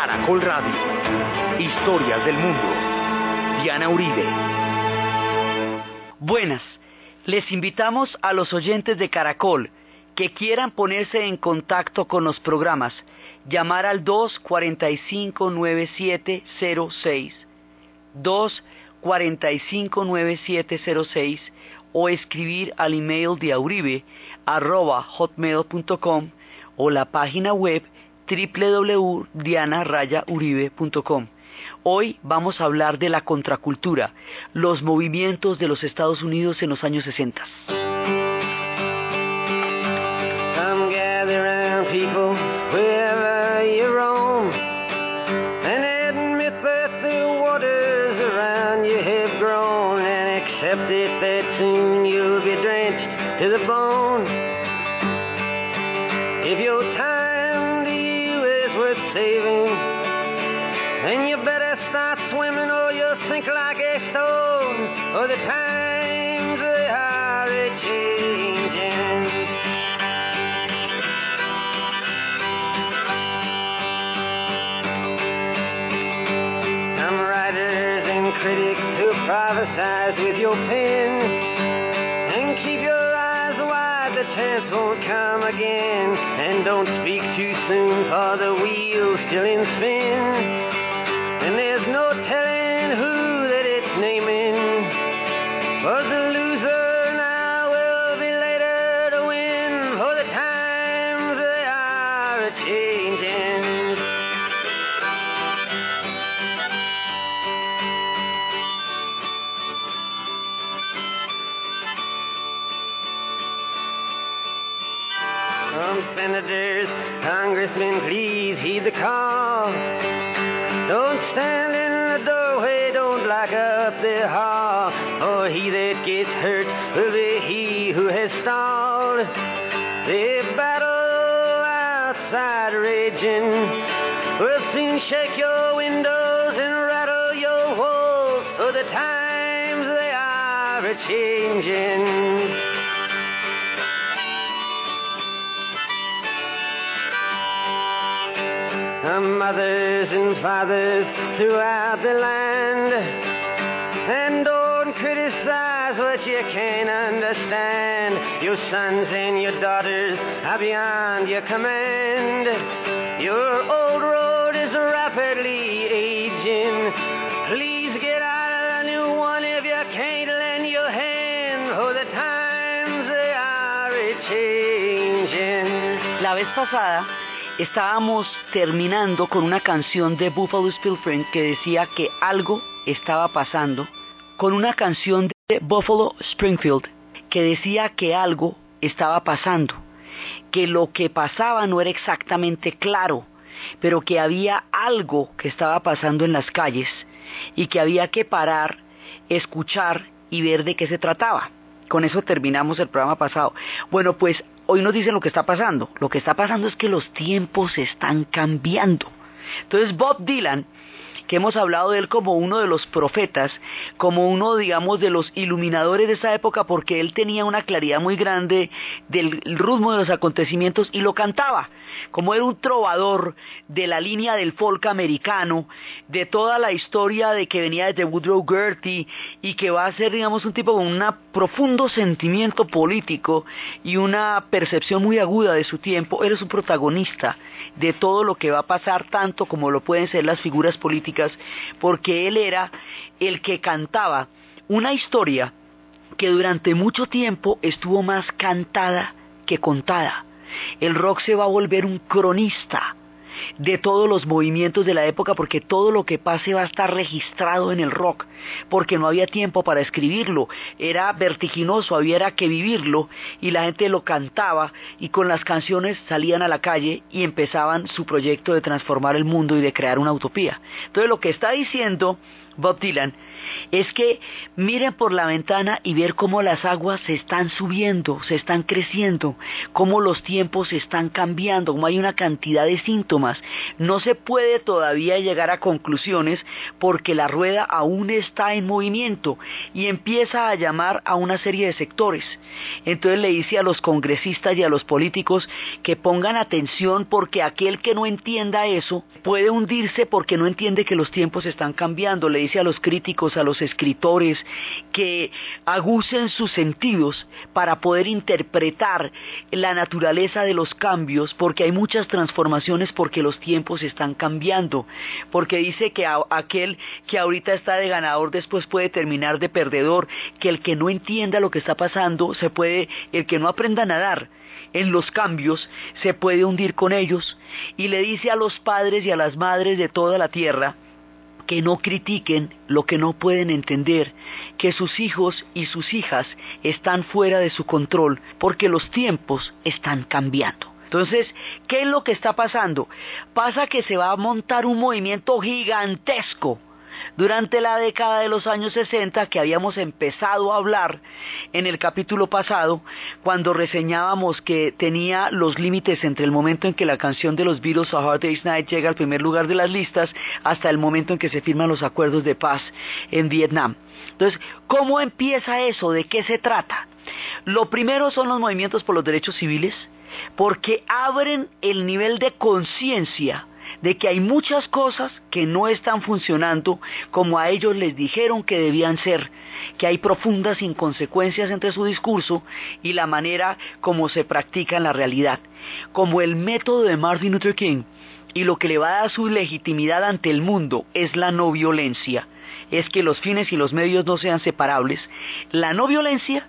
Caracol Radio. Historias del mundo. Diana Uribe. Buenas. Les invitamos a los oyentes de Caracol que quieran ponerse en contacto con los programas, llamar al 245-9706, 245-9706 o escribir al email de auribe arroba hotmail.com o la página web www.dianarayauribe.com. Hoy vamos a hablar de la contracultura, los movimientos de los Estados Unidos en los años 60. Or sink like a stone. For the times they are a changing. Some writers and critics who prophesize with your pen. And keep your eyes wide, the chance won't come again. And don't speak too soon, for the wheel's still in spin. And there's no telling Naming. Changing. Mothers and fathers throughout the land. And don't criticize what you can't understand. Your sons and your daughters are beyond your command. Your old road is rapidly aging. La vez pasada estábamos terminando con una canción de Buffalo Springfield que decía que algo estaba pasando, con una canción de Buffalo Springfield que decía que algo estaba pasando, que lo que pasaba no era exactamente claro, pero que había algo que estaba pasando en las calles y que había que parar, escuchar y ver de qué se trataba. Con eso terminamos el programa pasado. Bueno, pues hoy nos dicen lo que está pasando. Lo que está pasando es que los tiempos están cambiando. Entonces Bob Dylan, que hemos hablado de él como uno de los profetas, como uno, digamos, de los iluminadores de esa época, porque él tenía una claridad muy grande del ritmo de los acontecimientos y lo cantaba, como era un trovador de la línea del folk americano, de toda la historia de que venía desde Woodrow Gertie y que va a ser, digamos, un tipo con un profundo sentimiento político y una percepción muy aguda de su tiempo, él es un protagonista de todo lo que va a pasar, tanto como lo pueden ser las figuras políticas porque él era el que cantaba una historia que durante mucho tiempo estuvo más cantada que contada. El rock se va a volver un cronista de todos los movimientos de la época porque todo lo que pase va a estar registrado en el rock porque no había tiempo para escribirlo. Era vertiginoso había que vivirlo y la gente lo cantaba y con las canciones salían a la calle y empezaban su proyecto de transformar el mundo y de crear una utopía. Entonces lo que está diciendo Bob Dylan, es que miren por la ventana y ver cómo las aguas se están subiendo, se están creciendo, cómo los tiempos se están cambiando, cómo hay una cantidad de síntomas. No se puede todavía llegar a conclusiones porque la rueda aún está en movimiento y empieza a llamar a una serie de sectores. Entonces le dice a los congresistas y a los políticos que pongan atención porque aquel que no entienda eso puede hundirse porque no entiende que los tiempos están cambiando. Le a los críticos, a los escritores, que agucen sus sentidos para poder interpretar la naturaleza de los cambios, porque hay muchas transformaciones porque los tiempos están cambiando, porque dice que aquel que ahorita está de ganador después puede terminar de perdedor, que el que no entienda lo que está pasando se puede, el que no aprenda a nadar, en los cambios, se puede hundir con ellos, y le dice a los padres y a las madres de toda la tierra, que no critiquen lo que no pueden entender, que sus hijos y sus hijas están fuera de su control, porque los tiempos están cambiando. Entonces, ¿qué es lo que está pasando? Pasa que se va a montar un movimiento gigantesco durante la década de los años 60 que habíamos empezado a hablar en el capítulo pasado, cuando reseñábamos que tenía los límites entre el momento en que la canción de los Beatles A Hard Day's Night llega al primer lugar de las listas hasta el momento en que se firman los acuerdos de paz en Vietnam. Entonces, ¿cómo empieza eso? ¿De qué se trata? Lo primero son los movimientos por los derechos civiles, porque abren el nivel de conciencia de que hay muchas cosas que no están funcionando como a ellos les dijeron que debían ser, que hay profundas inconsecuencias entre su discurso y la manera como se practica en la realidad, como el método de Martin Luther King y lo que le va a dar su legitimidad ante el mundo es la no violencia, es que los fines y los medios no sean separables. La no violencia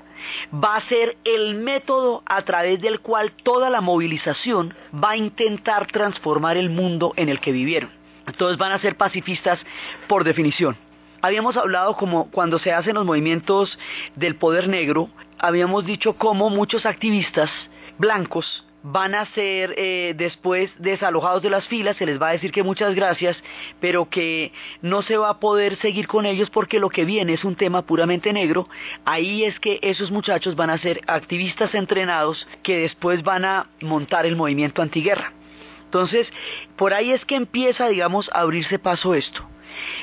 va a ser el método a través del cual toda la movilización va a intentar transformar el mundo en el que vivieron. Entonces van a ser pacifistas por definición. Habíamos hablado como cuando se hacen los movimientos del poder negro, habíamos dicho cómo muchos activistas blancos van a ser eh, después desalojados de las filas, se les va a decir que muchas gracias, pero que no se va a poder seguir con ellos porque lo que viene es un tema puramente negro. Ahí es que esos muchachos van a ser activistas entrenados que después van a montar el movimiento antiguerra. Entonces, por ahí es que empieza, digamos, a abrirse paso esto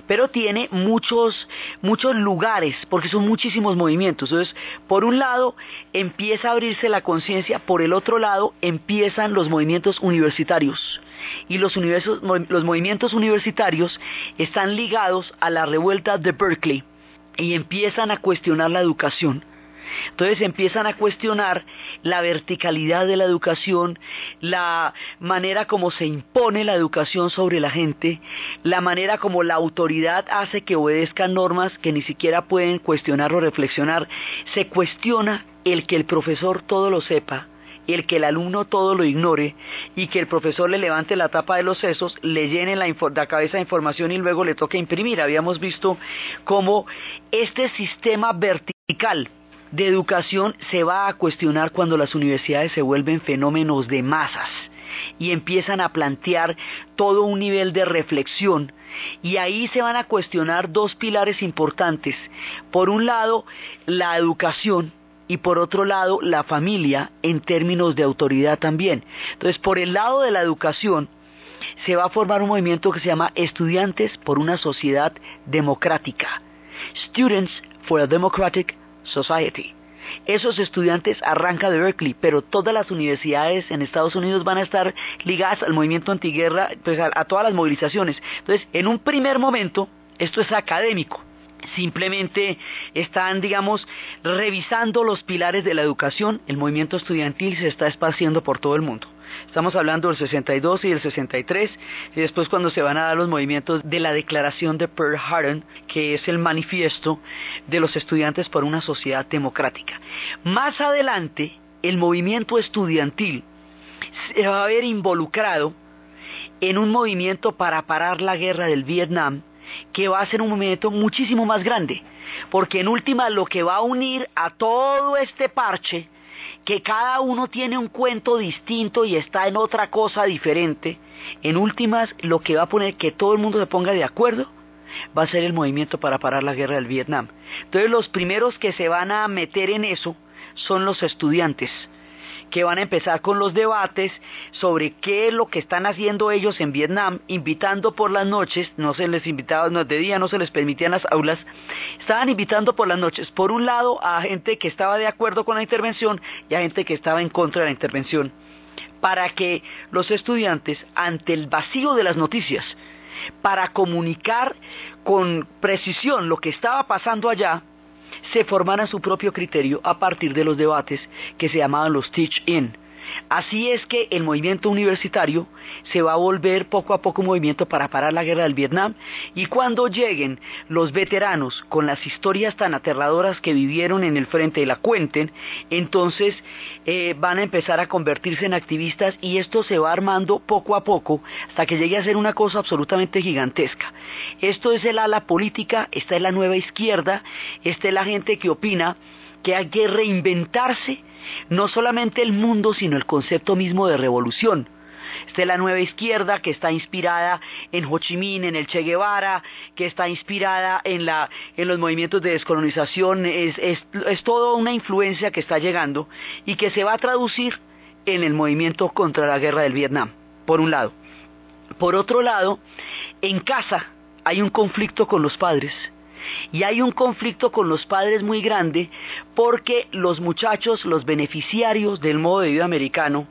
pero tiene muchos, muchos lugares, porque son muchísimos movimientos. Entonces, por un lado, empieza a abrirse la conciencia, por el otro lado, empiezan los movimientos universitarios. Y los, los movimientos universitarios están ligados a la revuelta de Berkeley y empiezan a cuestionar la educación. Entonces empiezan a cuestionar la verticalidad de la educación, la manera como se impone la educación sobre la gente, la manera como la autoridad hace que obedezcan normas que ni siquiera pueden cuestionar o reflexionar. Se cuestiona el que el profesor todo lo sepa, el que el alumno todo lo ignore y que el profesor le levante la tapa de los sesos, le llene la, la, cabeza de información y luego le toque imprimir. Habíamos visto cómo este sistema vertical de educación se va a cuestionar cuando las universidades se vuelven fenómenos de masas y empiezan a plantear todo un nivel de reflexión y ahí se van a cuestionar dos pilares importantes. Por un lado, la educación y por otro lado, la familia en términos de autoridad también. Entonces, por el lado de la educación, se va a formar un movimiento que se llama Estudiantes por una Sociedad Democrática. Students for a Democratic Society. Esos estudiantes arrancan de Berkeley, pero todas las universidades en Estados Unidos van a estar ligadas al movimiento antiguerra, pues a, a todas las movilizaciones. Entonces, en un primer momento, esto es académico simplemente están, digamos, revisando los pilares de la educación. El movimiento estudiantil se está esparciendo por todo el mundo. Estamos hablando del 62 y del 63, y después cuando se van a dar los movimientos de la declaración de Pearl Harbor, que es el manifiesto de los estudiantes por una sociedad democrática. Más adelante, el movimiento estudiantil se va a ver involucrado en un movimiento para parar la guerra del Vietnam, que va a ser un movimiento muchísimo más grande, porque en última lo que va a unir a todo este parche que cada uno tiene un cuento distinto y está en otra cosa diferente, en últimas lo que va a poner que todo el mundo se ponga de acuerdo va a ser el movimiento para parar la guerra del Vietnam. Entonces los primeros que se van a meter en eso son los estudiantes que van a empezar con los debates sobre qué es lo que están haciendo ellos en Vietnam, invitando por las noches, no se les invitaba, de día no se les permitían las aulas, estaban invitando por las noches, por un lado a gente que estaba de acuerdo con la intervención y a gente que estaba en contra de la intervención, para que los estudiantes, ante el vacío de las noticias, para comunicar con precisión lo que estaba pasando allá, se formaran su propio criterio a partir de los debates que se llamaban los teach-in. Así es que el movimiento universitario se va a volver poco a poco un movimiento para parar la guerra del Vietnam y cuando lleguen los veteranos con las historias tan aterradoras que vivieron en el frente y la cuenten, entonces eh, van a empezar a convertirse en activistas y esto se va armando poco a poco hasta que llegue a ser una cosa absolutamente gigantesca. Esto es el ala política, esta es la nueva izquierda, esta es la gente que opina que hay que reinventarse no solamente el mundo, sino el concepto mismo de revolución. Es la nueva izquierda que está inspirada en Ho Chi Minh, en el Che Guevara, que está inspirada en los movimientos de descolonización. Es, es, es toda una influencia que está llegando y que se va a traducir en el movimiento contra la guerra del Vietnam, por un lado. Por otro lado, en casa hay un conflicto con los padres y hay un conflicto con los padres muy grande porque los muchachos, los beneficiarios del modo de vida americano,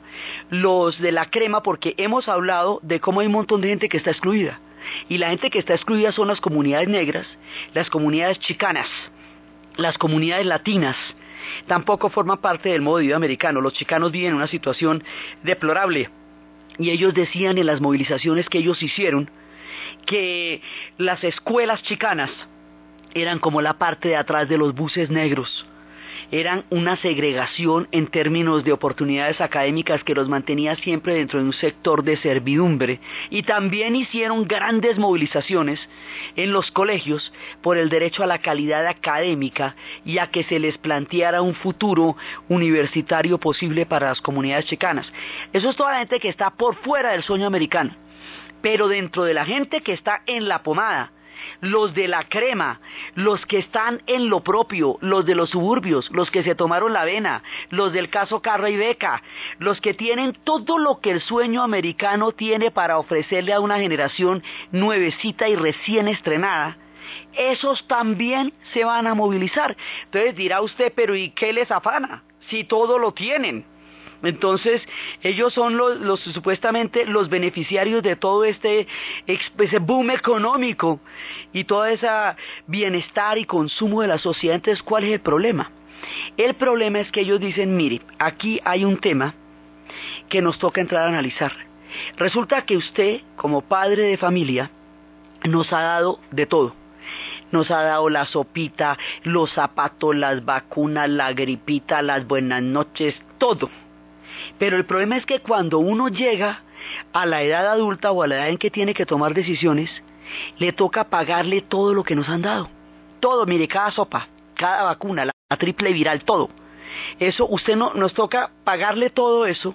los de la crema, porque hemos hablado de cómo hay un montón de gente que está excluida. Y la gente que está excluida son las comunidades negras, las comunidades chicanas, las comunidades latinas, tampoco forman parte del modo de vida americano. Los chicanos viven en una situación deplorable. Y ellos decían en las movilizaciones que ellos hicieron que las escuelas chicanas eran como la parte de atrás de los buses negros. Eran una segregación en términos de oportunidades académicas que los mantenía siempre dentro de un sector de servidumbre. Y también hicieron grandes movilizaciones en los colegios por el derecho a la calidad académica y a que se les planteara un futuro universitario posible para las comunidades chicanas. Eso es toda la gente que está por fuera del sueño americano. Pero dentro de la gente que está en la pomada, los de la crema, los que están en lo propio, los de los suburbios, los que se tomaron la vena, los del caso Carra y Beca, los que tienen todo lo que el sueño americano tiene para ofrecerle a una generación nuevecita y recién estrenada, esos también se van a movilizar. Entonces dirá usted, pero ¿y qué les afana? Si todo lo tienen. Entonces, ellos son los, supuestamente los beneficiarios de todo este boom económico y todo ese bienestar y consumo de la sociedad. Entonces, ¿cuál es el problema? El problema es que ellos dicen, mire, aquí hay un tema que nos toca entrar a analizar. Resulta que usted, como padre de familia, nos ha dado de todo. Nos ha dado la sopita, los zapatos, las vacunas, la gripita, las buenas noches, todo pero el problema es que cuando uno llega a la edad adulta o a la edad en que tiene que tomar decisiones, le toca pagarle todo lo que nos han dado. Todo, mire, cada sopa, cada vacuna, la, triple viral, todo. Eso, usted no, nos toca pagarle todo eso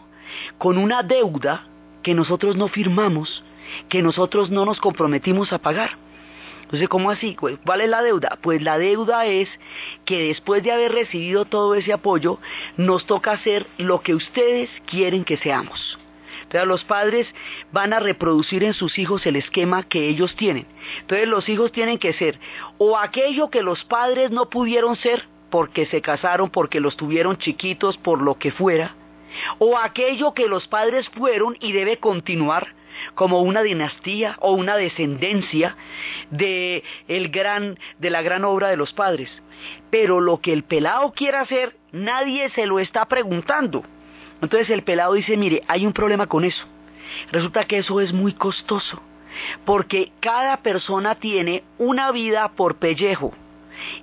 con una deuda que nosotros no firmamos, que nosotros no nos comprometimos a pagar. Entonces, ¿cómo así? ¿Cuál es la deuda? Pues la deuda es que después de haber recibido todo ese apoyo, nos toca hacer lo que ustedes quieren que seamos. Entonces los padres van a reproducir en sus hijos el esquema que ellos tienen. Entonces los hijos tienen que ser o aquello que los padres no pudieron ser porque se casaron, porque los tuvieron chiquitos, por lo que fuera, o aquello que los padres fueron y debe continuar como una dinastía o una descendencia de, el gran, de la gran obra de los padres. Pero lo que el pelado quiere hacer, nadie se lo está preguntando. Entonces el pelado dice, mire, hay un problema con eso. Resulta que eso es muy costoso, porque cada persona tiene una vida por pellejo.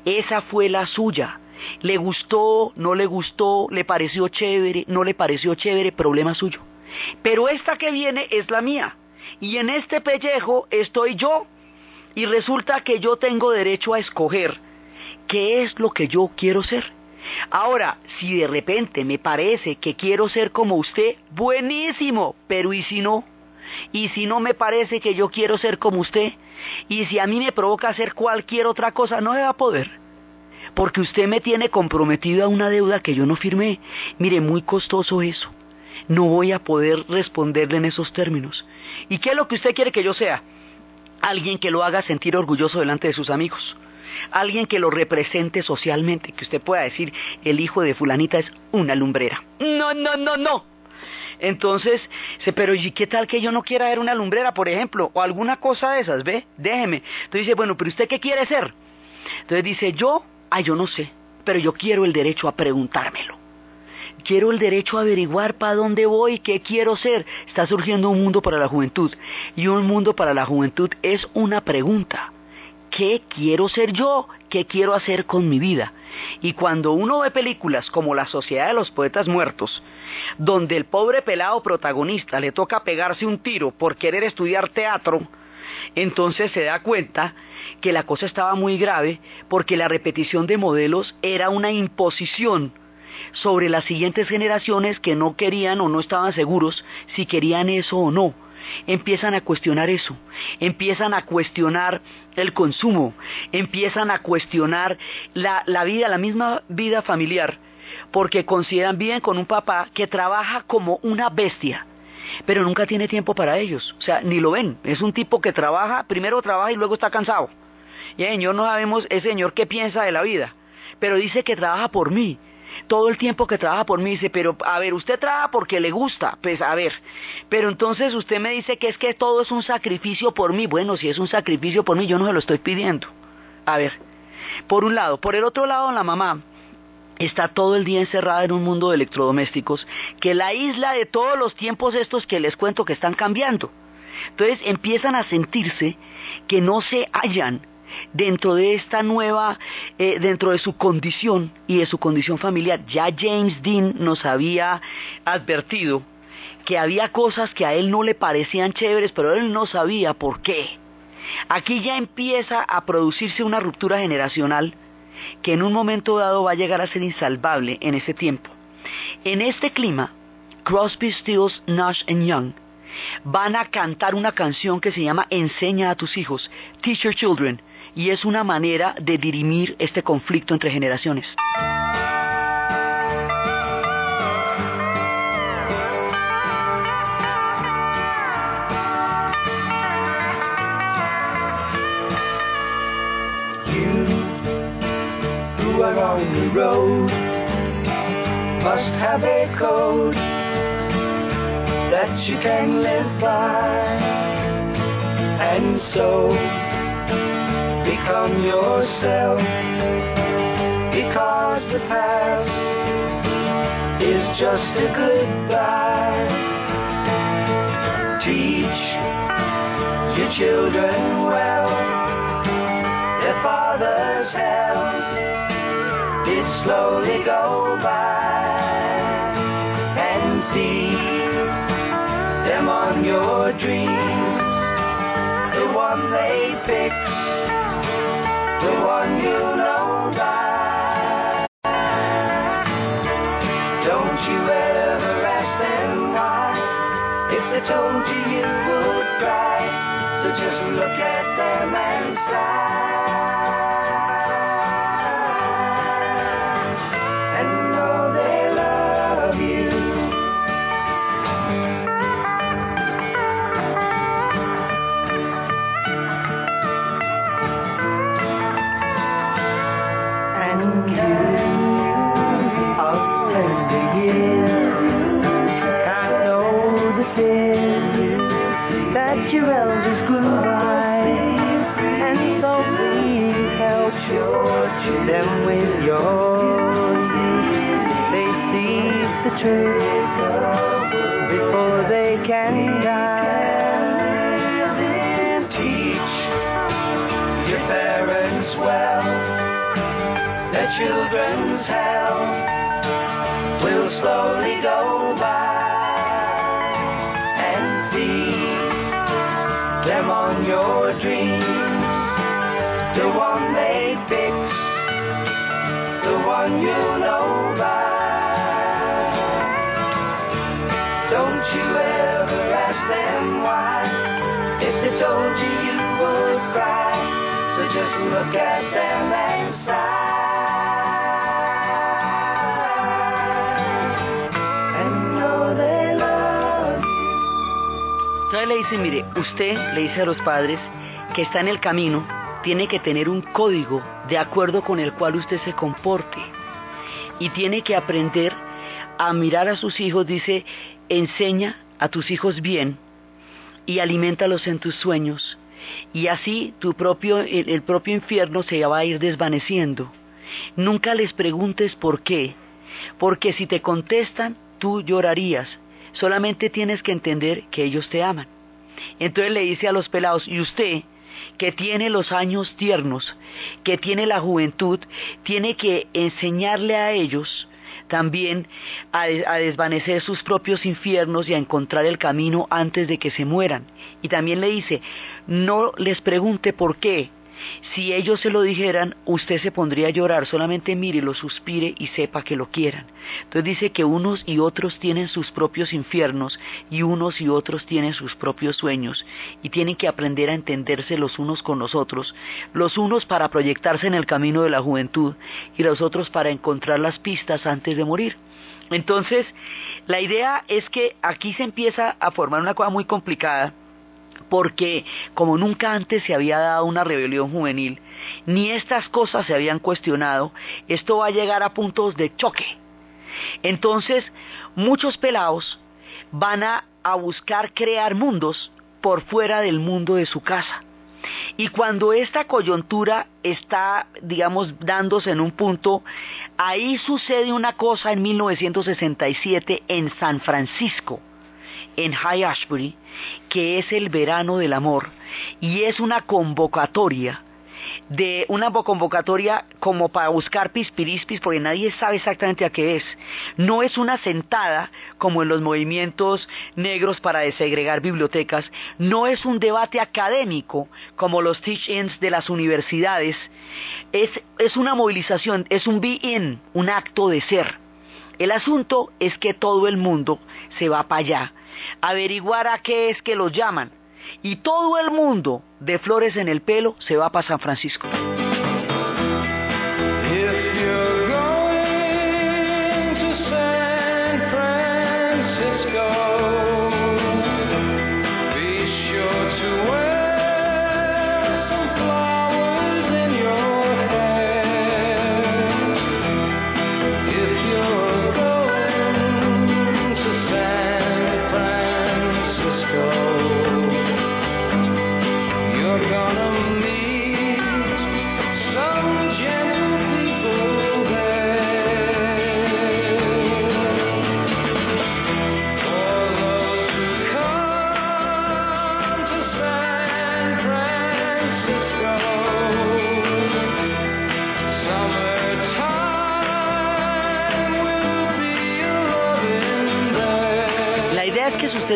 Esa fue la suya. Le gustó, no le gustó, le pareció chévere, no le pareció chévere, problema suyo. Pero esta que viene es la mía. Y en este pellejo estoy yo. Y resulta que yo tengo derecho a escoger qué es lo que yo quiero ser. Ahora, si de repente me parece que quiero ser como usted, buenísimo, pero ¿y si no? y si no me parece que yo quiero ser como usted, y si a mí me provoca hacer cualquier otra cosa, no se va a poder. Porque usted me tiene comprometido a una deuda que yo no firmé. Mire, muy costoso eso. No voy a poder responderle en esos términos. ¿Y qué es lo que usted quiere que yo sea? Alguien que lo haga sentir orgulloso delante de sus amigos. Alguien que lo represente socialmente, que usted pueda decir, el hijo de fulanita es una lumbrera. No, no, no, no. Entonces, pero ¿y qué tal que yo no quiera ver una lumbrera, por ejemplo? O alguna cosa de esas, ¿ve? Déjeme. Entonces dice, bueno, pero ¿usted qué quiere ser? Entonces dice, yo, ay, yo no sé, pero yo quiero el derecho a preguntármelo. Quiero el derecho a averiguar para dónde voy, qué quiero ser. Está surgiendo un mundo para la juventud. Y un mundo para la juventud es una pregunta. ¿Qué quiero ser yo? ¿Qué quiero hacer con mi vida? Y cuando uno ve películas como La Sociedad de los Poetas Muertos, donde el pobre pelado protagonista le toca pegarse un tiro por querer estudiar teatro, entonces se da cuenta que la cosa estaba muy grave porque la repetición de modelos era una imposición sobre las siguientes generaciones que no querían o no estaban seguros si querían eso o no. Empiezan a cuestionar eso, empiezan a cuestionar el consumo, empiezan a cuestionar la, vida, la misma vida familiar, porque consideran bien con un papá que trabaja como una bestia, pero nunca tiene tiempo para ellos, o sea, ni lo ven, es un tipo que trabaja, primero trabaja y luego está cansado. Y el Señor no sabemos, ese Señor qué piensa de la vida, pero dice que trabaja por mí, todo el tiempo que trabaja por mí, dice, pero a ver, usted trabaja porque le gusta, pues a ver, pero entonces usted me dice que es que todo es un sacrificio por mí, bueno, si es un sacrificio por mí, yo no se lo estoy pidiendo. A ver, por un lado, por el otro lado, la mamá está todo el día encerrada en un mundo de electrodomésticos, que la isla de todos los tiempos estos que les cuento que están cambiando. Entonces empiezan a sentirse que no se hallan dentro de esta nueva, eh, dentro de su condición y de su condición familiar. Ya James Dean nos había advertido que había cosas que a él no le parecían chéveres, pero él no sabía por qué. Aquí ya empieza a producirse una ruptura generacional que en un momento dado va a llegar a ser insalvable en ese tiempo. En este clima, Crosby, Stills, Nash Young van a cantar una canción que se llama Enseña a tus hijos, Teach Your Children, y es una manera de dirimir este conflicto entre generaciones. On the road must have a code that you can live by and so become yourself because the past is just a goodbye. Teach your children well. Slowly go by and see them on your dreams, the one they picked the one you them on your dreams, the one they fix, the one you know by. Don't you ever ask them why. If they told you, you would cry. So just look at them le dice, mire, usted le dice a los padres que está en el camino, tiene que tener un código de acuerdo con el cual usted se comporte. Y tiene que aprender a mirar a sus hijos, dice, enseña a tus hijos bien y alimentalos en tus sueños. Y así tu propio, el, el propio infierno se va a ir desvaneciendo. Nunca les preguntes por qué, porque si te contestan, tú llorarías. Solamente tienes que entender que ellos te aman. Entonces le dice a los pelados, y usted, que tiene los años tiernos, que tiene la juventud, tiene que enseñarle a ellos también a, a, desvanecer sus propios infiernos y a encontrar el camino antes de que se mueran. Y también le dice, no les pregunte por qué. Si ellos se lo dijeran, usted se pondría a llorar, solamente mírelo, suspire y sepa que lo quieran. Entonces dice que unos y otros tienen sus propios infiernos y unos y otros tienen sus propios sueños y tienen que aprender a entenderse los unos con los otros, los unos para proyectarse en el camino de la juventud y los otros para encontrar las pistas antes de morir. Entonces, la idea es que aquí se empieza a formar una cosa muy complicada porque como nunca antes se había dado una rebelión juvenil, ni estas cosas se habían cuestionado, esto va a llegar a puntos de choque. Entonces, muchos pelados van a, a buscar crear mundos por fuera del mundo de su casa. Y cuando esta coyuntura está, digamos, dándose en un punto, ahí sucede una cosa en 1967 en San Francisco en High Ashbury, que es el verano del amor, y es una convocatoria de una convocatoria como para buscar pispirispis porque nadie sabe exactamente a qué es. No es una sentada como en los movimientos negros para desegregar bibliotecas, no es un debate académico como los teach-ins de las universidades, es, es una movilización, es un be-in, un acto de ser. El asunto es que todo el mundo se va para allá averiguar a qué es que los llaman. Y todo el mundo de flores en el pelo se va para San Francisco.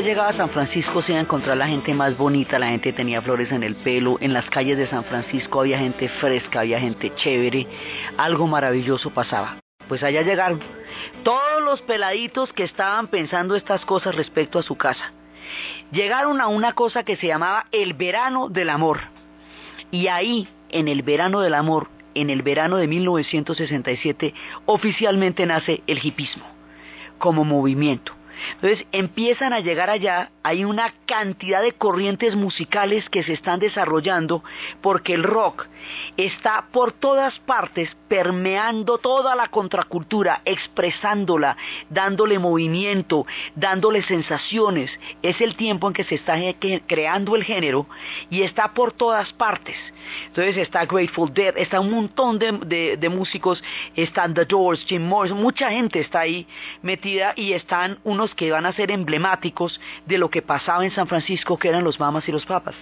Llegaba a San Francisco se iba a encontrar la gente más bonita, la gente tenía flores en el pelo, en las calles de San Francisco había gente fresca, había gente chévere, algo maravilloso pasaba. Pues allá llegaron todos los peladitos que estaban pensando estas cosas respecto a su casa. Llegaron a una cosa que se llamaba el verano del amor. Y ahí, en el verano del amor, en el verano de 1967, oficialmente nace el hipismo como movimiento. Entonces empiezan a llegar allá, hay una cantidad de corrientes musicales que se están desarrollando porque el rock está por todas partes permeando toda la contracultura, expresándola, dándole movimiento, dándole sensaciones. Es el tiempo en que se está creando el género y está por todas partes. Entonces está Grateful Dead, está un montón de músicos, están The Doors, Jim Morrison, mucha gente está ahí metida y están unos que van a ser emblemáticos de lo que pasaba en San Francisco, que eran los mamas y los papas.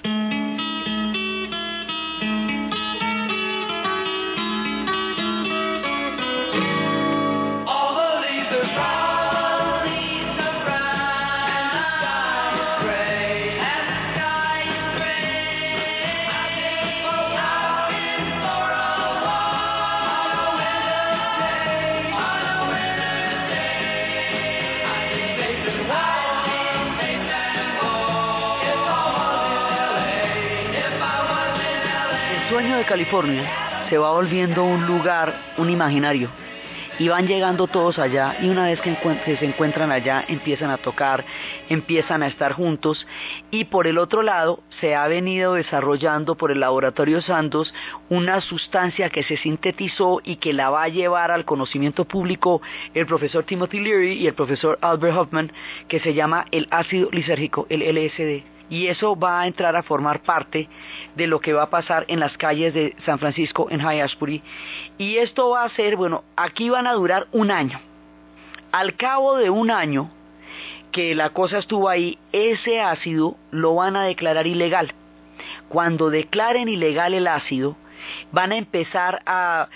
California se va volviendo un lugar, un imaginario. Y van llegando todos allá y una vez que, se encuentran allá empiezan a tocar, empiezan a estar juntos. Y por el otro lado se ha venido desarrollando por el laboratorio Santos una sustancia que se sintetizó y que la va a llevar al conocimiento público el profesor Timothy Leary y el profesor Albert Hoffman que se llama el ácido lisérgico, el LSD y eso va a entrar a formar parte de lo que va a pasar en las calles de San Francisco, en High. Y esto va a ser, bueno, aquí van a durar un año. Al cabo de un año que la cosa estuvo ahí, ese ácido lo van a declarar ilegal. Cuando declaren ilegal el ácido, van a empezar a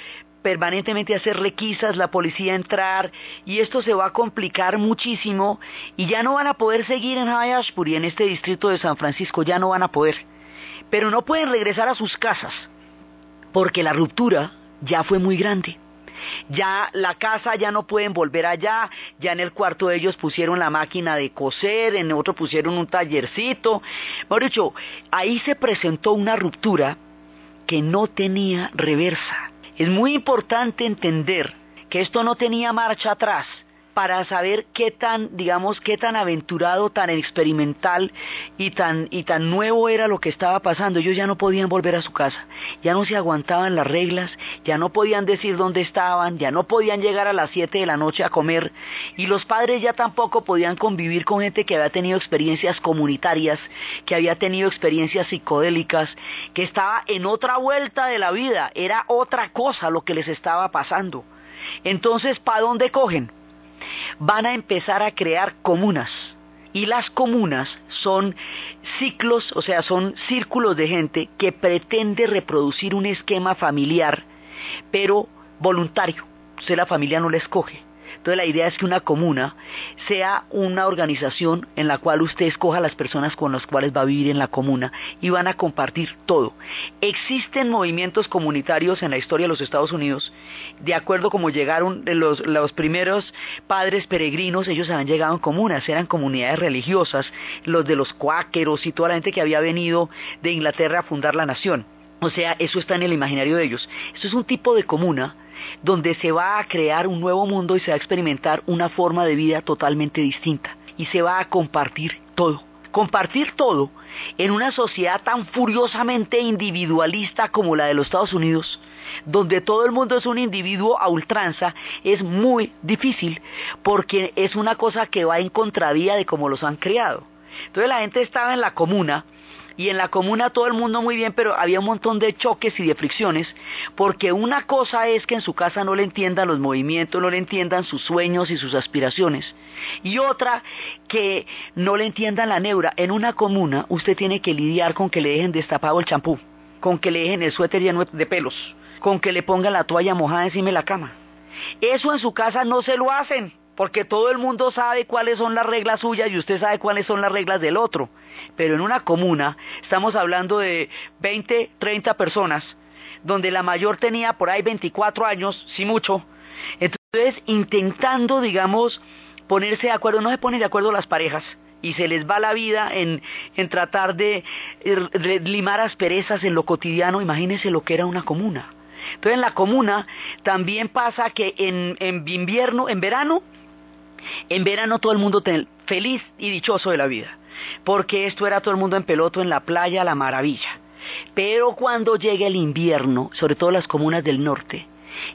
permanentemente hacer requisas, la policía entrar, y esto se va a complicar muchísimo, y ya no van a poder seguir en High en este distrito de San Francisco, ya no van a poder. Pero no pueden regresar a sus casas, porque la ruptura ya fue muy grande. Ya la casa ya no pueden volver allá, ya en el cuarto de ellos pusieron la máquina de coser, en otro pusieron un tallercito. Dicho, ahí se presentó una ruptura que no tenía reversa. Es muy importante entender que esto no tenía marcha atrás para saber qué tan, digamos, qué tan aventurado, tan experimental y tan, y tan nuevo era lo que estaba pasando. Ellos ya no podían volver a su casa, ya no se aguantaban las reglas, ya no podían decir dónde estaban, ya no podían llegar a las 7 de la noche a comer y los padres ya tampoco podían convivir con gente que había tenido experiencias comunitarias, que había tenido experiencias psicodélicas, que estaba en otra vuelta de la vida, era otra cosa lo que les estaba pasando. Entonces, ¿para dónde cogen? Van a empezar a crear comunas. Y las comunas son ciclos, o sea, son círculos de gente que pretende reproducir un esquema familiar, pero voluntario. Usted la familia no la escoge. Entonces la idea es que una comuna sea una organización en la cual usted escoja las personas con las cuales va a vivir en la comuna y van a compartir todo. Existen movimientos comunitarios en la historia de los Estados Unidos, de acuerdo como llegaron los, los primeros padres peregrinos, ellos habían llegado en comunas, eran comunidades religiosas, los de los cuáqueros y toda la gente que había venido de Inglaterra a fundar la nación. O sea, eso está en el imaginario de ellos. Esto es un tipo de comuna donde se va a crear un nuevo mundo y se va a experimentar una forma de vida totalmente distinta. Y se va a compartir todo. Compartir todo en una sociedad tan furiosamente individualista como la de los Estados Unidos, donde todo el mundo es un individuo a ultranza, es muy difícil porque es una cosa que va en contravía de cómo los han creado. Entonces la gente estaba en la comuna y en la comuna todo el mundo muy bien, pero había un montón de choques y de fricciones, porque una cosa es que en su casa no le entiendan los movimientos, no le entiendan sus sueños y sus aspiraciones, y otra que no le entiendan la neura. En una comuna usted tiene que lidiar con que le dejen destapado el champú, con que le dejen el suéter lleno de pelos, con que le pongan la toalla mojada encima de la cama. Eso en su casa no se lo hacen porque todo el mundo sabe cuáles son las reglas suyas y usted sabe cuáles son las reglas del otro. Pero en una comuna estamos hablando de 20, 30 personas, donde la mayor tenía por ahí 24 años, si mucho. Entonces, intentando, digamos, ponerse de acuerdo, no se ponen de acuerdo las parejas y se les va la vida en, tratar de, de limar asperezas en lo cotidiano. Imagínense lo que era una comuna. Entonces en la comuna también pasa que en invierno, en verano, en verano todo el mundo feliz y dichoso de la vida, porque esto era todo el mundo en peloto en la playa, la maravilla. Pero cuando llega el invierno, sobre todo las comunas del norte,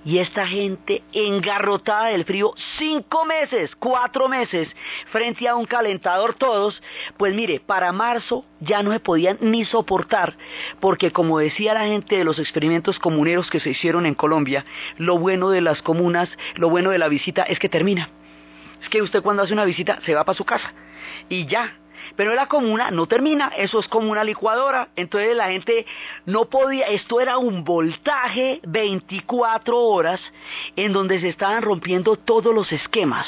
y esta gente engarrotada del frío, cinco meses, cuatro meses, frente a un calentador todos, pues mire, para marzo ya no se podían ni soportar, porque como decía la gente de los experimentos comuneros que se hicieron en Colombia, lo bueno de las comunas, lo bueno de la visita es que termina es que usted cuando hace una visita se va para su casa y ya. Pero la comuna no termina, eso es como una licuadora. Entonces la gente no podía, esto era un voltaje 24 horas en donde se estaban rompiendo todos los esquemas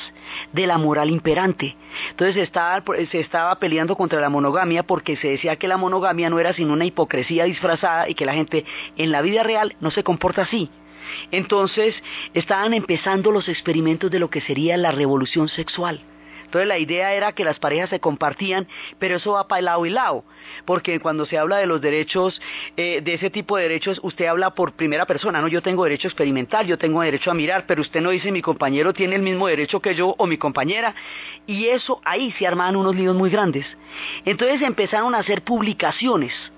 de la moral imperante. Entonces se estaba, se estaba peleando contra la monogamia porque se decía que la monogamia no era sino una hipocresía disfrazada y que la gente en la vida real no se comporta así. Entonces estaban empezando los experimentos de lo que sería la revolución sexual. Entonces la idea era que las parejas se compartían, pero eso va para el lado y lado, porque cuando se habla de los derechos, eh, de ese tipo de derechos, usted habla por primera persona, ¿no? Yo tengo derecho a experimentar, yo tengo derecho a mirar, pero usted no dice mi compañero tiene el mismo derecho que yo o mi compañera, y eso ahí se armaban unos líos muy grandes. Entonces empezaron a hacer publicaciones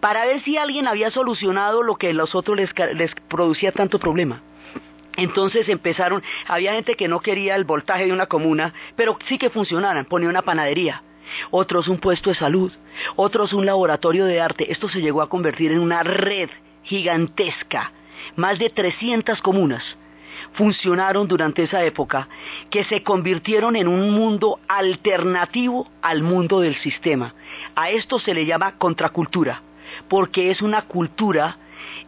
para ver si alguien había solucionado lo que a los otros les, producía tanto problema. Entonces empezaron, había gente que no quería el voltaje de una comuna, pero sí que funcionaran, ponía una panadería, otros un puesto de salud, otros un laboratorio de arte. Esto se llegó a convertir en una red gigantesca, más de 300 comunas funcionaron durante esa época, que se convirtieron en un mundo alternativo al mundo del sistema. A esto se le llama contracultura, porque es una cultura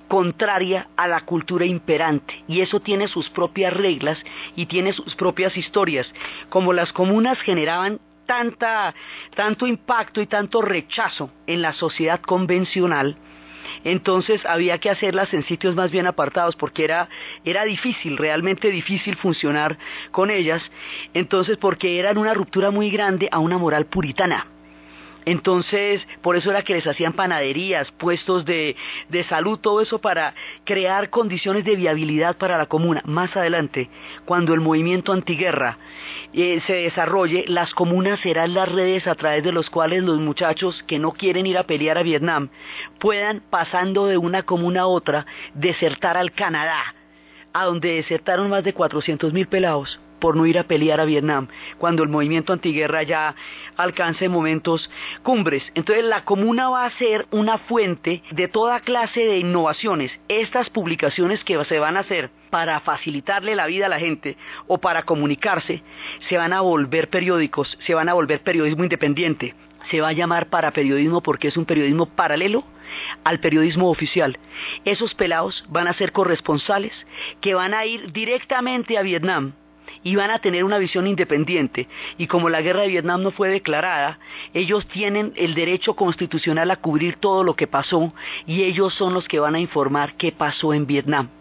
contraria a la cultura imperante y eso tiene sus propias reglas y tiene sus propias historias. Como las comunas generaban tanto impacto y tanto rechazo en la sociedad convencional, entonces había que hacerlas en sitios más bien apartados porque era, era difícil, realmente difícil funcionar con ellas, entonces porque eran una ruptura muy grande a una moral puritana. Entonces, por eso era que les hacían panaderías, puestos de, salud, todo eso para crear condiciones de viabilidad para la comuna. Más adelante, cuando el movimiento antiguerra eh, se desarrolle, las comunas serán las redes a través de los cuales los muchachos que no quieren ir a pelear a Vietnam puedan, pasando de una comuna a otra, desertar al Canadá, a donde desertaron más de 400 mil pelados por no ir a pelear a Vietnam, cuando el movimiento antiguerra ya alcance momentos cumbres. Entonces la comuna va a ser una fuente de toda clase de innovaciones. Estas publicaciones que se van a hacer para facilitarle la vida a la gente o para comunicarse, se van a volver periódicos, se van a volver periodismo independiente. Se va a llamar para periodismo porque es un periodismo paralelo al periodismo oficial. Esos pelados van a ser corresponsales que van a ir directamente a Vietnam y van a tener una visión independiente. Y como la guerra de Vietnam no fue declarada, ellos tienen el derecho constitucional a cubrir todo lo que pasó y ellos son los que van a informar qué pasó en Vietnam.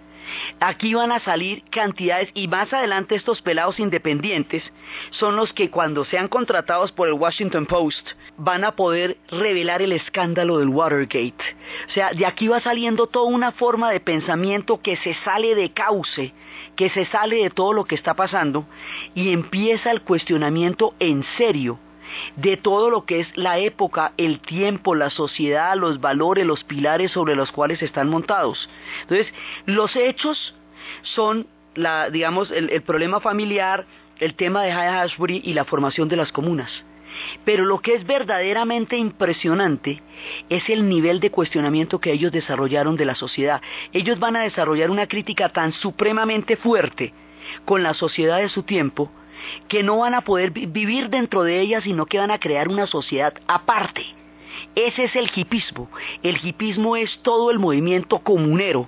Aquí van a salir cantidades y más adelante estos pelados independientes son los que cuando sean contratados por el Washington Post van a poder revelar el escándalo del Watergate. O sea, de aquí va saliendo toda una forma de pensamiento que se sale de cauce, que se sale de todo lo que está pasando y empieza el cuestionamiento en serio de todo lo que es la época, el tiempo, la sociedad, los valores, los pilares sobre los cuales están montados. Entonces, los hechos son, la, digamos, el, el problema familiar, el tema de High Ashbury y la formación de las comunas. Pero lo que es verdaderamente impresionante es el nivel de cuestionamiento que ellos desarrollaron de la sociedad. Ellos van a desarrollar una crítica tan supremamente fuerte con la sociedad de su tiempo que no van a poder vivir dentro de ella, sino que van a crear una sociedad aparte. Ese es el hipismo. El hipismo es todo el movimiento comunero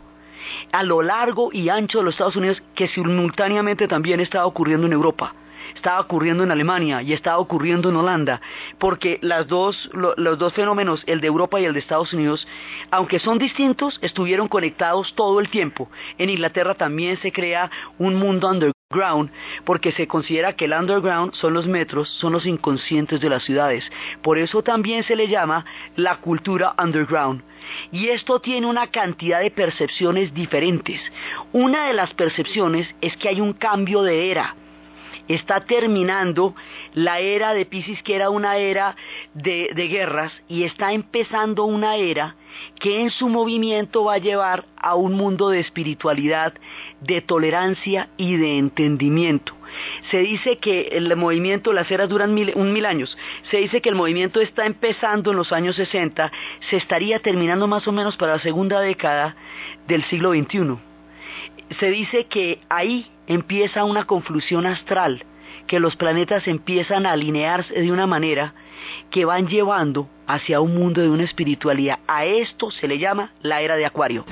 a lo largo y ancho de los Estados Unidos que simultáneamente también está ocurriendo en Europa estaba ocurriendo en Alemania y estaba ocurriendo en Holanda, porque los dos fenómenos, el de Europa y el de Estados Unidos, aunque son distintos, estuvieron conectados todo el tiempo. En Inglaterra también se crea un mundo underground ground porque se considera que el underground son los metros, son los inconscientes de las ciudades. Por eso también se le llama la cultura underground. Y esto tiene una cantidad de percepciones diferentes. Una de las percepciones es que hay un cambio de era está terminando la era de Pisces, que era una era de, guerras, y está empezando una era que en su movimiento va a llevar a un mundo de espiritualidad, de tolerancia y de entendimiento. Se dice que el movimiento, las eras duran un mil años, se dice que el movimiento está empezando en los años 60, se estaría terminando más o menos para la segunda década del siglo XXI. Se dice que ahí empieza una conflusión astral, que los planetas empiezan a alinearse de una manera que van llevando hacia un mundo de una espiritualidad. A esto se le llama la era de Acuario.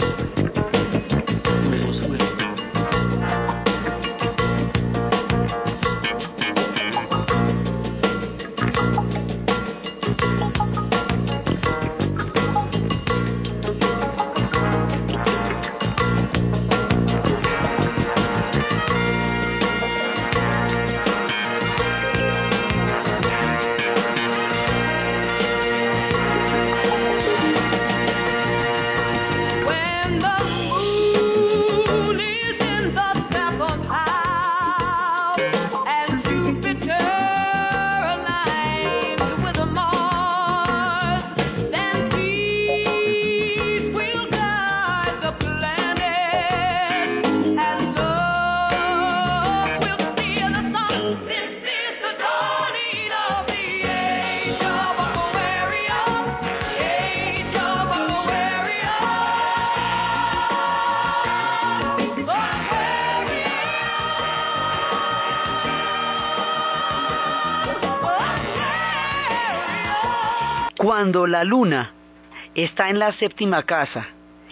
Cuando la luna está en la séptima casa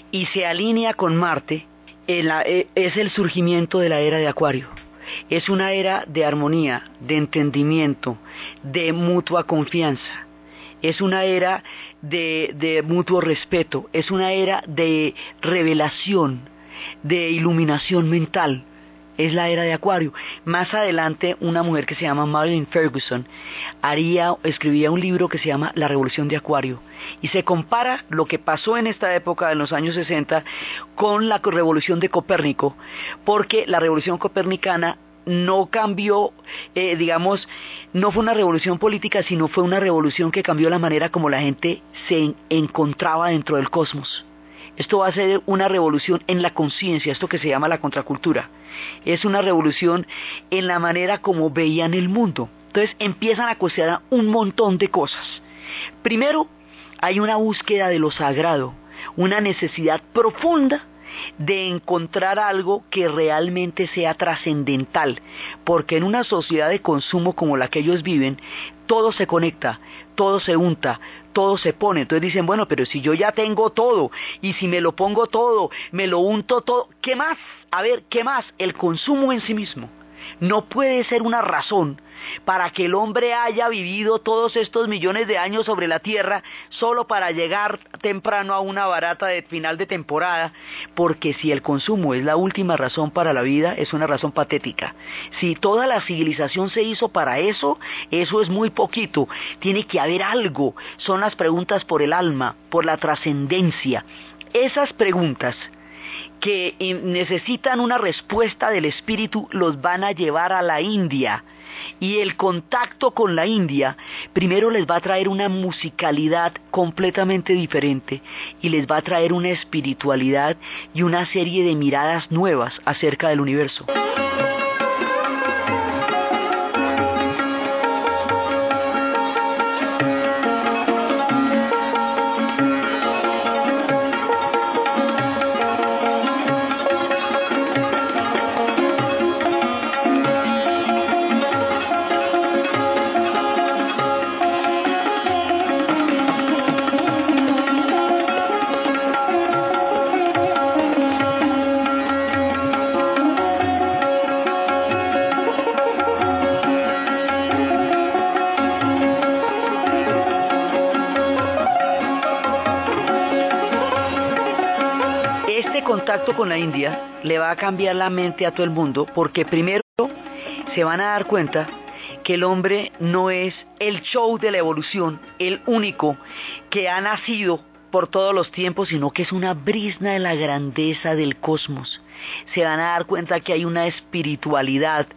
y se alinea con Marte, eh, es el surgimiento de la era de Acuario. Es una era de armonía, de entendimiento, de mutua confianza. Es una era de, de mutuo respeto. Es una era de revelación, de iluminación mental es la era de Acuario. Más adelante, una mujer que se llama Marilyn Ferguson haría, escribía un libro que se llama La Revolución de Acuario y se compara lo que pasó en esta época, en los años 60, con la revolución de Copérnico, porque la revolución copernicana no cambió, eh, digamos, no fue una revolución política, sino fue una revolución que cambió la manera como la gente se encontraba dentro del cosmos. Esto va a ser una revolución en la conciencia, esto que se llama la contracultura. Es una revolución en la manera como veían el mundo. Entonces empiezan a cuestionar un montón de cosas. Primero, hay una búsqueda de lo sagrado, una necesidad profunda de encontrar algo que realmente sea trascendental, porque en una sociedad de consumo como la que ellos viven, todo se conecta, todo se unta, todo se pone. Entonces dicen, bueno, pero si yo ya tengo todo, y si me lo pongo todo, me lo unto todo, ¿qué más? A ver, ¿qué más? El consumo en sí mismo no puede ser una razón para que el hombre haya vivido todos estos millones de años sobre la tierra solo para llegar temprano a una barata de final de temporada, porque si el consumo es la última razón para la vida, es una razón patética. Si toda la civilización se hizo para eso, eso es muy poquito. Tiene que haber algo. Son las preguntas por el alma, por la trascendencia. Esas preguntas que necesitan una respuesta del espíritu los van a llevar a la India. Y el contacto con la India primero les va a traer una musicalidad completamente diferente y les va a traer una espiritualidad y una serie de miradas nuevas acerca del universo. Con la India le va a cambiar la mente a todo el mundo porque primero se van a dar cuenta que el hombre no es el show de la evolución, el único que ha nacido por todos los tiempos, sino que es una brisna de la grandeza del cosmos. Se van a dar cuenta que hay una espiritualidad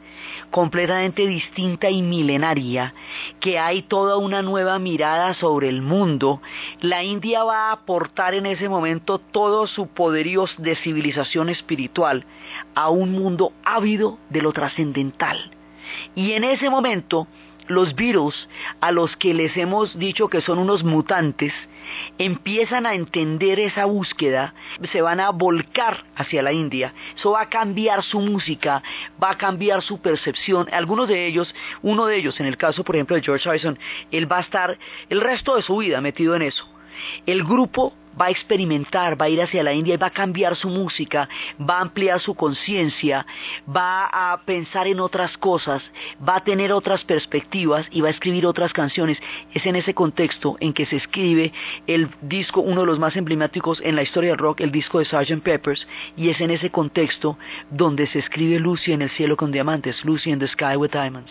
completamente distinta y milenaria, que hay toda una nueva mirada sobre el mundo. La India va a aportar en ese momento todo su poderío de civilización espiritual a un mundo ávido de lo trascendental. Y en ese momento, los Beatles, a los que les hemos dicho que son unos mutantes, empiezan a entender esa búsqueda, se van a volcar hacia la India. Eso va a cambiar su música, va a cambiar su percepción. Algunos de ellos, uno de ellos, en el caso por ejemplo de George Harrison, él va a estar el resto de su vida metido en eso. El grupo va a experimentar, va a ir hacia la India y va a cambiar su música, va a ampliar su conciencia, va a pensar en otras cosas, va a tener otras perspectivas y va a escribir otras canciones. Es en ese contexto en que se escribe el disco, uno de los más emblemáticos en la historia del rock, el disco de Sgt. Peppers, y es en ese contexto donde se escribe Lucy en el cielo con diamantes, Lucy in the sky with diamonds.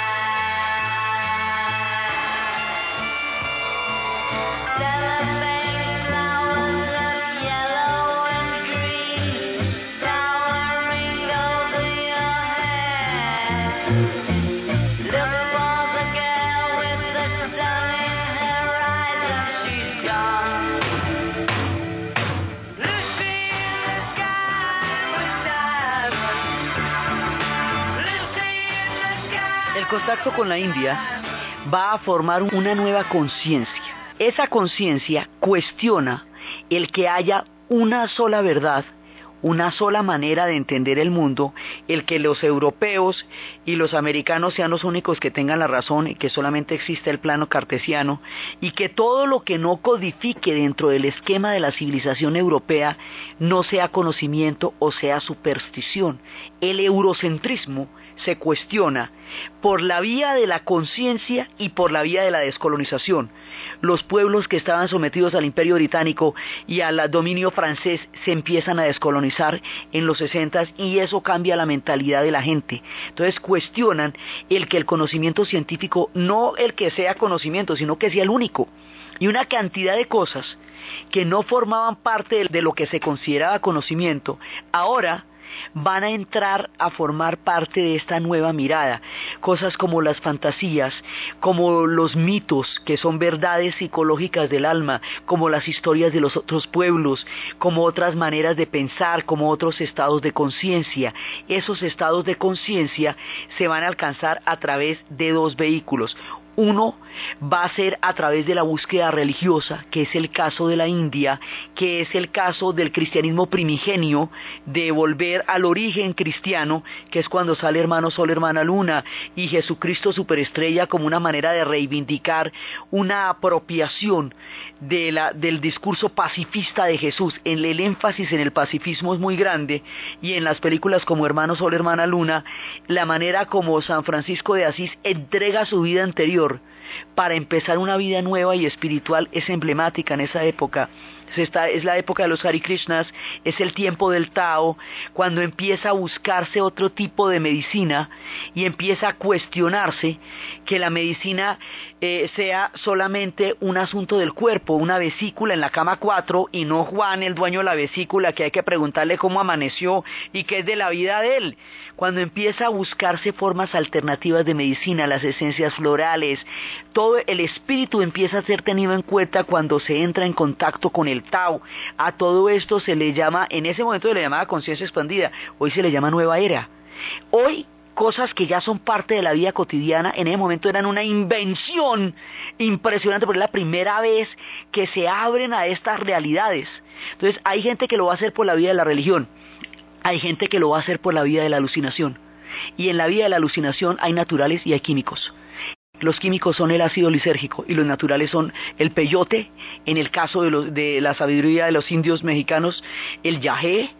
El contacto con la India va a formar una nueva conciencia. Esa conciencia cuestiona el que haya una sola verdad una sola manera de entender el mundo, el que los europeos y los americanos sean los únicos que tengan la razón y que solamente existe el plano cartesiano, y que todo lo que no codifique dentro del esquema de la civilización europea no sea conocimiento o sea superstición. El eurocentrismo se cuestiona por la vía de la conciencia y por la vía de la descolonización. Los pueblos que estaban sometidos al imperio británico y al dominio francés se empiezan a descolonizar en los 60 y eso cambia la mentalidad de la gente. Entonces cuestionan el que el conocimiento científico, no el que sea conocimiento, sino que sea el único. Y una cantidad de cosas que no formaban parte de lo que se consideraba conocimiento, ahora van a entrar a formar parte de esta nueva mirada. Cosas como las fantasías, como los mitos, que son verdades psicológicas del alma, como las historias de los otros pueblos, como otras maneras de pensar, como otros estados de conciencia. Esos estados de conciencia se van a alcanzar a través de dos vehículos. Uno va a ser a través de la búsqueda religiosa, que es el caso de la India, que es el caso del cristianismo primigenio, de volver al origen cristiano, que es cuando sale hermano sol, hermana luna, y Jesucristo superestrella como una manera de reivindicar una apropiación del discurso pacifista de Jesús. En el énfasis en el pacifismo es muy grande, y en las películas como Hermano Sol, Hermana Luna, la manera como San Francisco de Asís entrega su vida anterior para empezar una vida nueva y espiritual es emblemática en esa época es la época de los Hare Krishnas, es el tiempo del Tao, cuando empieza a buscarse otro tipo de medicina y empieza a cuestionarse que la medicina eh, sea solamente un asunto del cuerpo, una vesícula en la cama 4 y no Juan, el dueño de la vesícula, que hay que preguntarle cómo amaneció y qué es de la vida de él. Cuando empieza a buscarse formas alternativas de medicina, las esencias florales, todo el espíritu empieza a ser tenido en cuenta cuando se entra en contacto con el A todo esto se le llama, en ese momento se le llamaba conciencia expandida, hoy se le llama nueva era. Hoy cosas que ya son parte de la vida cotidiana, en ese momento eran una invención impresionante, porque es la primera vez que se abren a estas realidades. Entonces hay gente que lo va a hacer por la vida de la religión, hay gente que lo va a hacer por la vida de la alucinación. Y en la vida de la alucinación hay naturales y hay químicos. Los químicos son el ácido lisérgico y los naturales son el peyote, en el caso de, la sabiduría de los indios mexicanos, el yagé,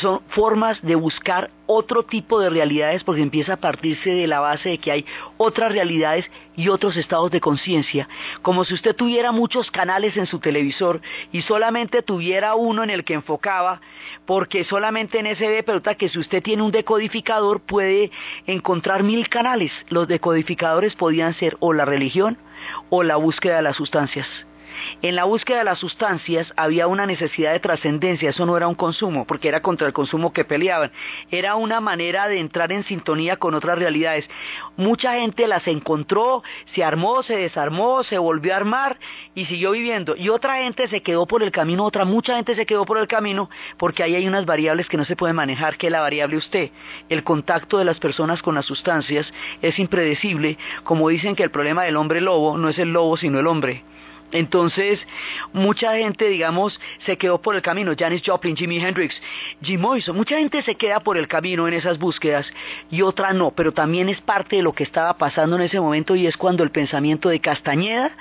son formas de buscar otro tipo de realidades porque empieza a partirse de la base de que hay otras realidades y otros estados de conciencia, como si usted tuviera muchos canales en su televisor y solamente tuviera uno en el que enfocaba, porque solamente en ese ve, pero que si usted tiene un decodificador puede encontrar mil canales. Los decodificadores podían ser o la religión o la búsqueda de las sustancias. En la búsqueda de las sustancias había una necesidad de trascendencia, eso no era un consumo, porque era contra el consumo que peleaban, era una manera de entrar en sintonía con otras realidades. Mucha gente las encontró, se armó, se desarmó, se volvió a armar y siguió viviendo. Y otra gente se quedó por el camino, otra, mucha gente se quedó por el camino, porque ahí hay unas variables que no se pueden manejar, que es la variable usted. El contacto de las personas con las sustancias es impredecible, como dicen que el problema del hombre lobo no es el lobo, sino el hombre. Entonces, mucha gente, digamos, se quedó por el camino. Janis Joplin, Jimi Hendrix, Jim Morrison. Mucha gente se queda por el camino en esas búsquedas y otra no. Pero también es parte de lo que estaba pasando en ese momento y es cuando el pensamiento de Castañeda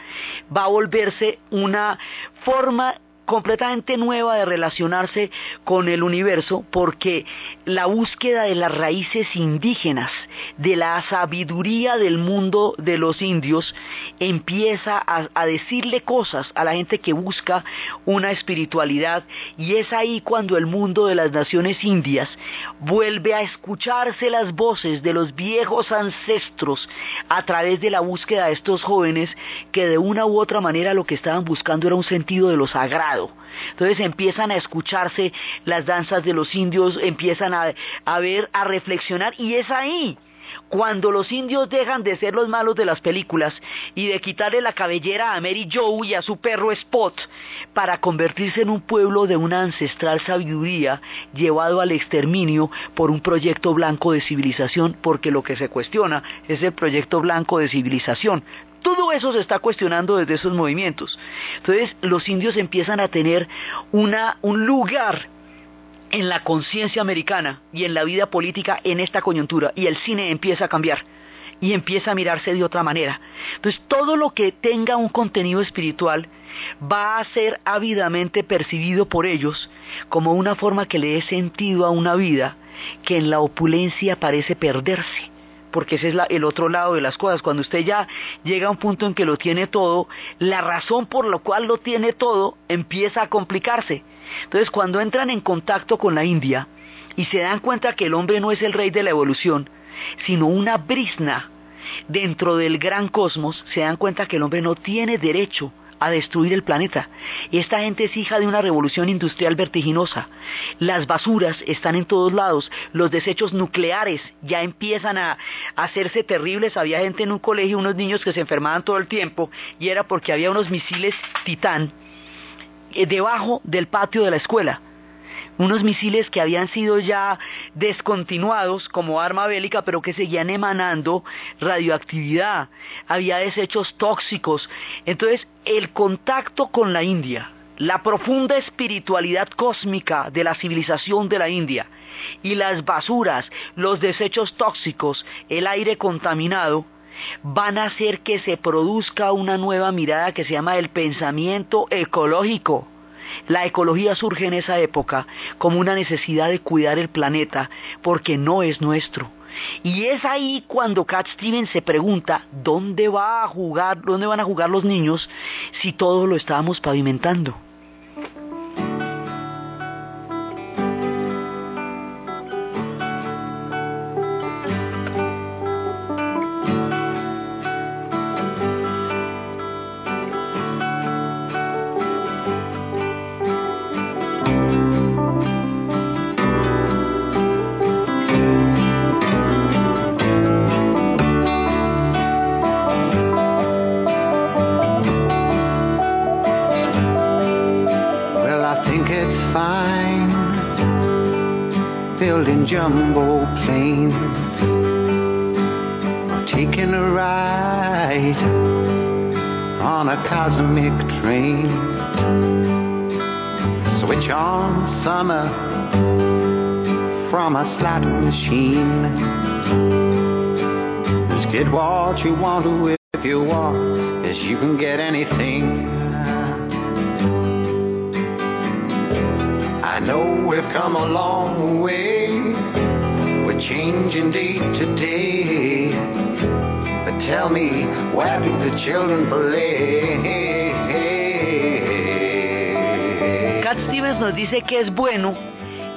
va a volverse una forma completamente nueva de relacionarse con el universo porque la búsqueda de las raíces indígenas, de la sabiduría del mundo de los indios, empieza a, decirle cosas a la gente que busca una espiritualidad. Y es ahí cuando el mundo de las naciones indias vuelve a escucharse las voces de los viejos ancestros a través de la búsqueda de estos jóvenes que de una u otra manera lo que estaban buscando era un sentido de lo sagrado entonces empiezan a escucharse las danzas de los indios, empiezan a, a ver, a reflexionar y es ahí Cuando los indios dejan de ser los malos de las películas y de quitarle la cabellera a Mary Joe y a su perro Spot para convertirse en un pueblo de una ancestral sabiduría llevado al exterminio por un proyecto blanco de civilización, porque lo que se cuestiona es el proyecto blanco de civilización, todo eso se está cuestionando desde esos movimientos. Entonces los indios empiezan a tener una, un lugar en la conciencia americana y en la vida política en esta coyuntura y el cine empieza a cambiar y empieza a mirarse de otra manera. Entonces todo lo que tenga un contenido espiritual va a ser ávidamente percibido por ellos como una forma que le dé sentido a una vida que en la opulencia parece perderse porque ese es el otro lado de las cosas. Cuando usted ya llega a un punto en que lo tiene todo, la razón por la cual lo tiene todo empieza a complicarse. Entonces, cuando entran en contacto con la India y se dan cuenta que el hombre no es el rey de la evolución, sino una brisna dentro del gran cosmos, se dan cuenta que el hombre no tiene derecho a destruir el planeta. Esta gente es hija de una revolución industrial vertiginosa. Las basuras están en todos lados. Los desechos nucleares ya empiezan a, hacerse terribles. Había gente en un colegio, unos niños que se enfermaban todo el tiempo y era porque había unos misiles titán eh, debajo del patio de la escuela unos misiles que habían sido ya descontinuados como arma bélica, pero que seguían emanando radioactividad, había desechos tóxicos. Entonces, el contacto con la India, la profunda espiritualidad cósmica de la civilización de la India y las basuras, los desechos tóxicos, el aire contaminado, van a hacer que se produzca una nueva mirada que se llama el pensamiento ecológico la ecología surge en esa época como una necesidad de cuidar el planeta porque no es nuestro. Y es ahí cuando Cat Stevens se pregunta dónde va a jugar, dónde van a jugar los niños si todo lo estábamos pavimentando. Jumbo plane taking a ride on a cosmic train. Switch on summer from a slot machine. Just get what you want if you want, as you can get anything. I know we've come a long way. Changing day to. But tell me, where do the children play? Cat Stevens nos dice que es bueno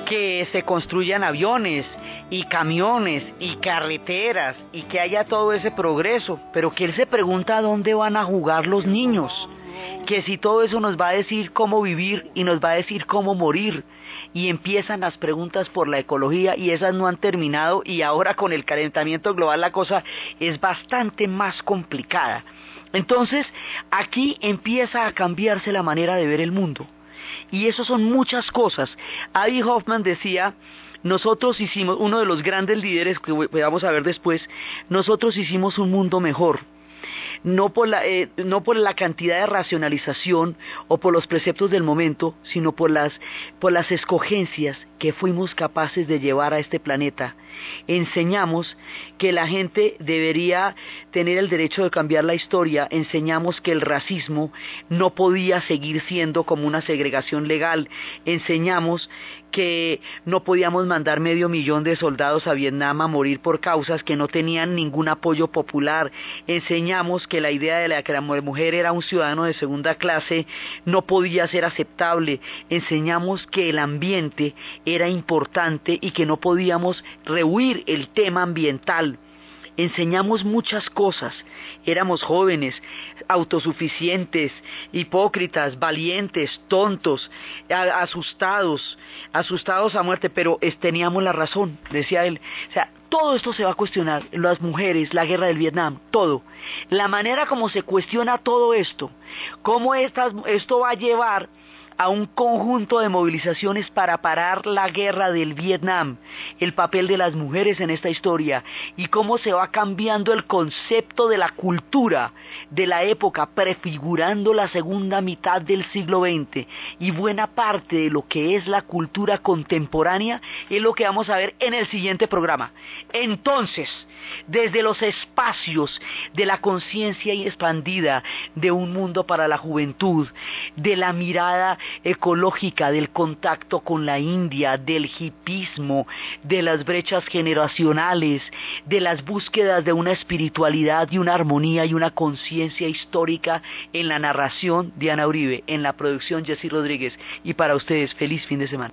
que se construyan aviones y camiones y carreteras y que haya todo ese progreso, pero que él se pregunta dónde van a jugar los niños que si todo eso nos va a decir cómo vivir y nos va a decir cómo morir. Y empiezan las preguntas por la ecología y esas no han terminado y ahora con el calentamiento global la cosa es bastante más complicada. Entonces, aquí empieza a cambiarse la manera de ver el mundo. Y eso son muchas cosas. Adi Hoffman decía, nosotros hicimos, uno de los grandes líderes que vamos a ver después, nosotros hicimos un mundo mejor no por la, eh, no por la cantidad de racionalización o por los preceptos del momento, sino por las, por las escogencias que fuimos capaces de llevar a este planeta. Enseñamos que la gente debería tener el derecho de cambiar la historia, enseñamos que el racismo no podía seguir siendo como una segregación legal, enseñamos que no podíamos mandar medio millón de soldados a Vietnam a morir por causas que no tenían ningún apoyo popular. Enseñamos que la idea de la que la mujer era un ciudadano de segunda clase no podía ser aceptable. Enseñamos que el ambiente era importante y que no podíamos rehuir el tema ambiental. Enseñamos muchas cosas. Éramos jóvenes, autosuficientes, hipócritas, valientes, tontos, asustados, asustados a muerte, pero teníamos la razón, decía él. O sea, todo esto se va a cuestionar, las mujeres, la guerra del Vietnam, todo. La manera como se cuestiona todo esto, cómo esto va a llevar a un conjunto de movilizaciones para parar la guerra del Vietnam, el papel de las mujeres en esta historia y cómo se va cambiando el concepto de la cultura de la época prefigurando la segunda mitad del siglo XX y buena parte de lo que es la cultura contemporánea es lo que vamos a ver en el siguiente programa. Entonces, desde los espacios de la conciencia expandida de un mundo para la juventud, de la mirada ecológica, del contacto con la India, del hipismo, de las brechas generacionales, de las búsquedas de una espiritualidad y una armonía y una conciencia histórica en la narración Diana Uribe, en la producción Jessy Rodríguez. Y para ustedes, feliz fin de semana.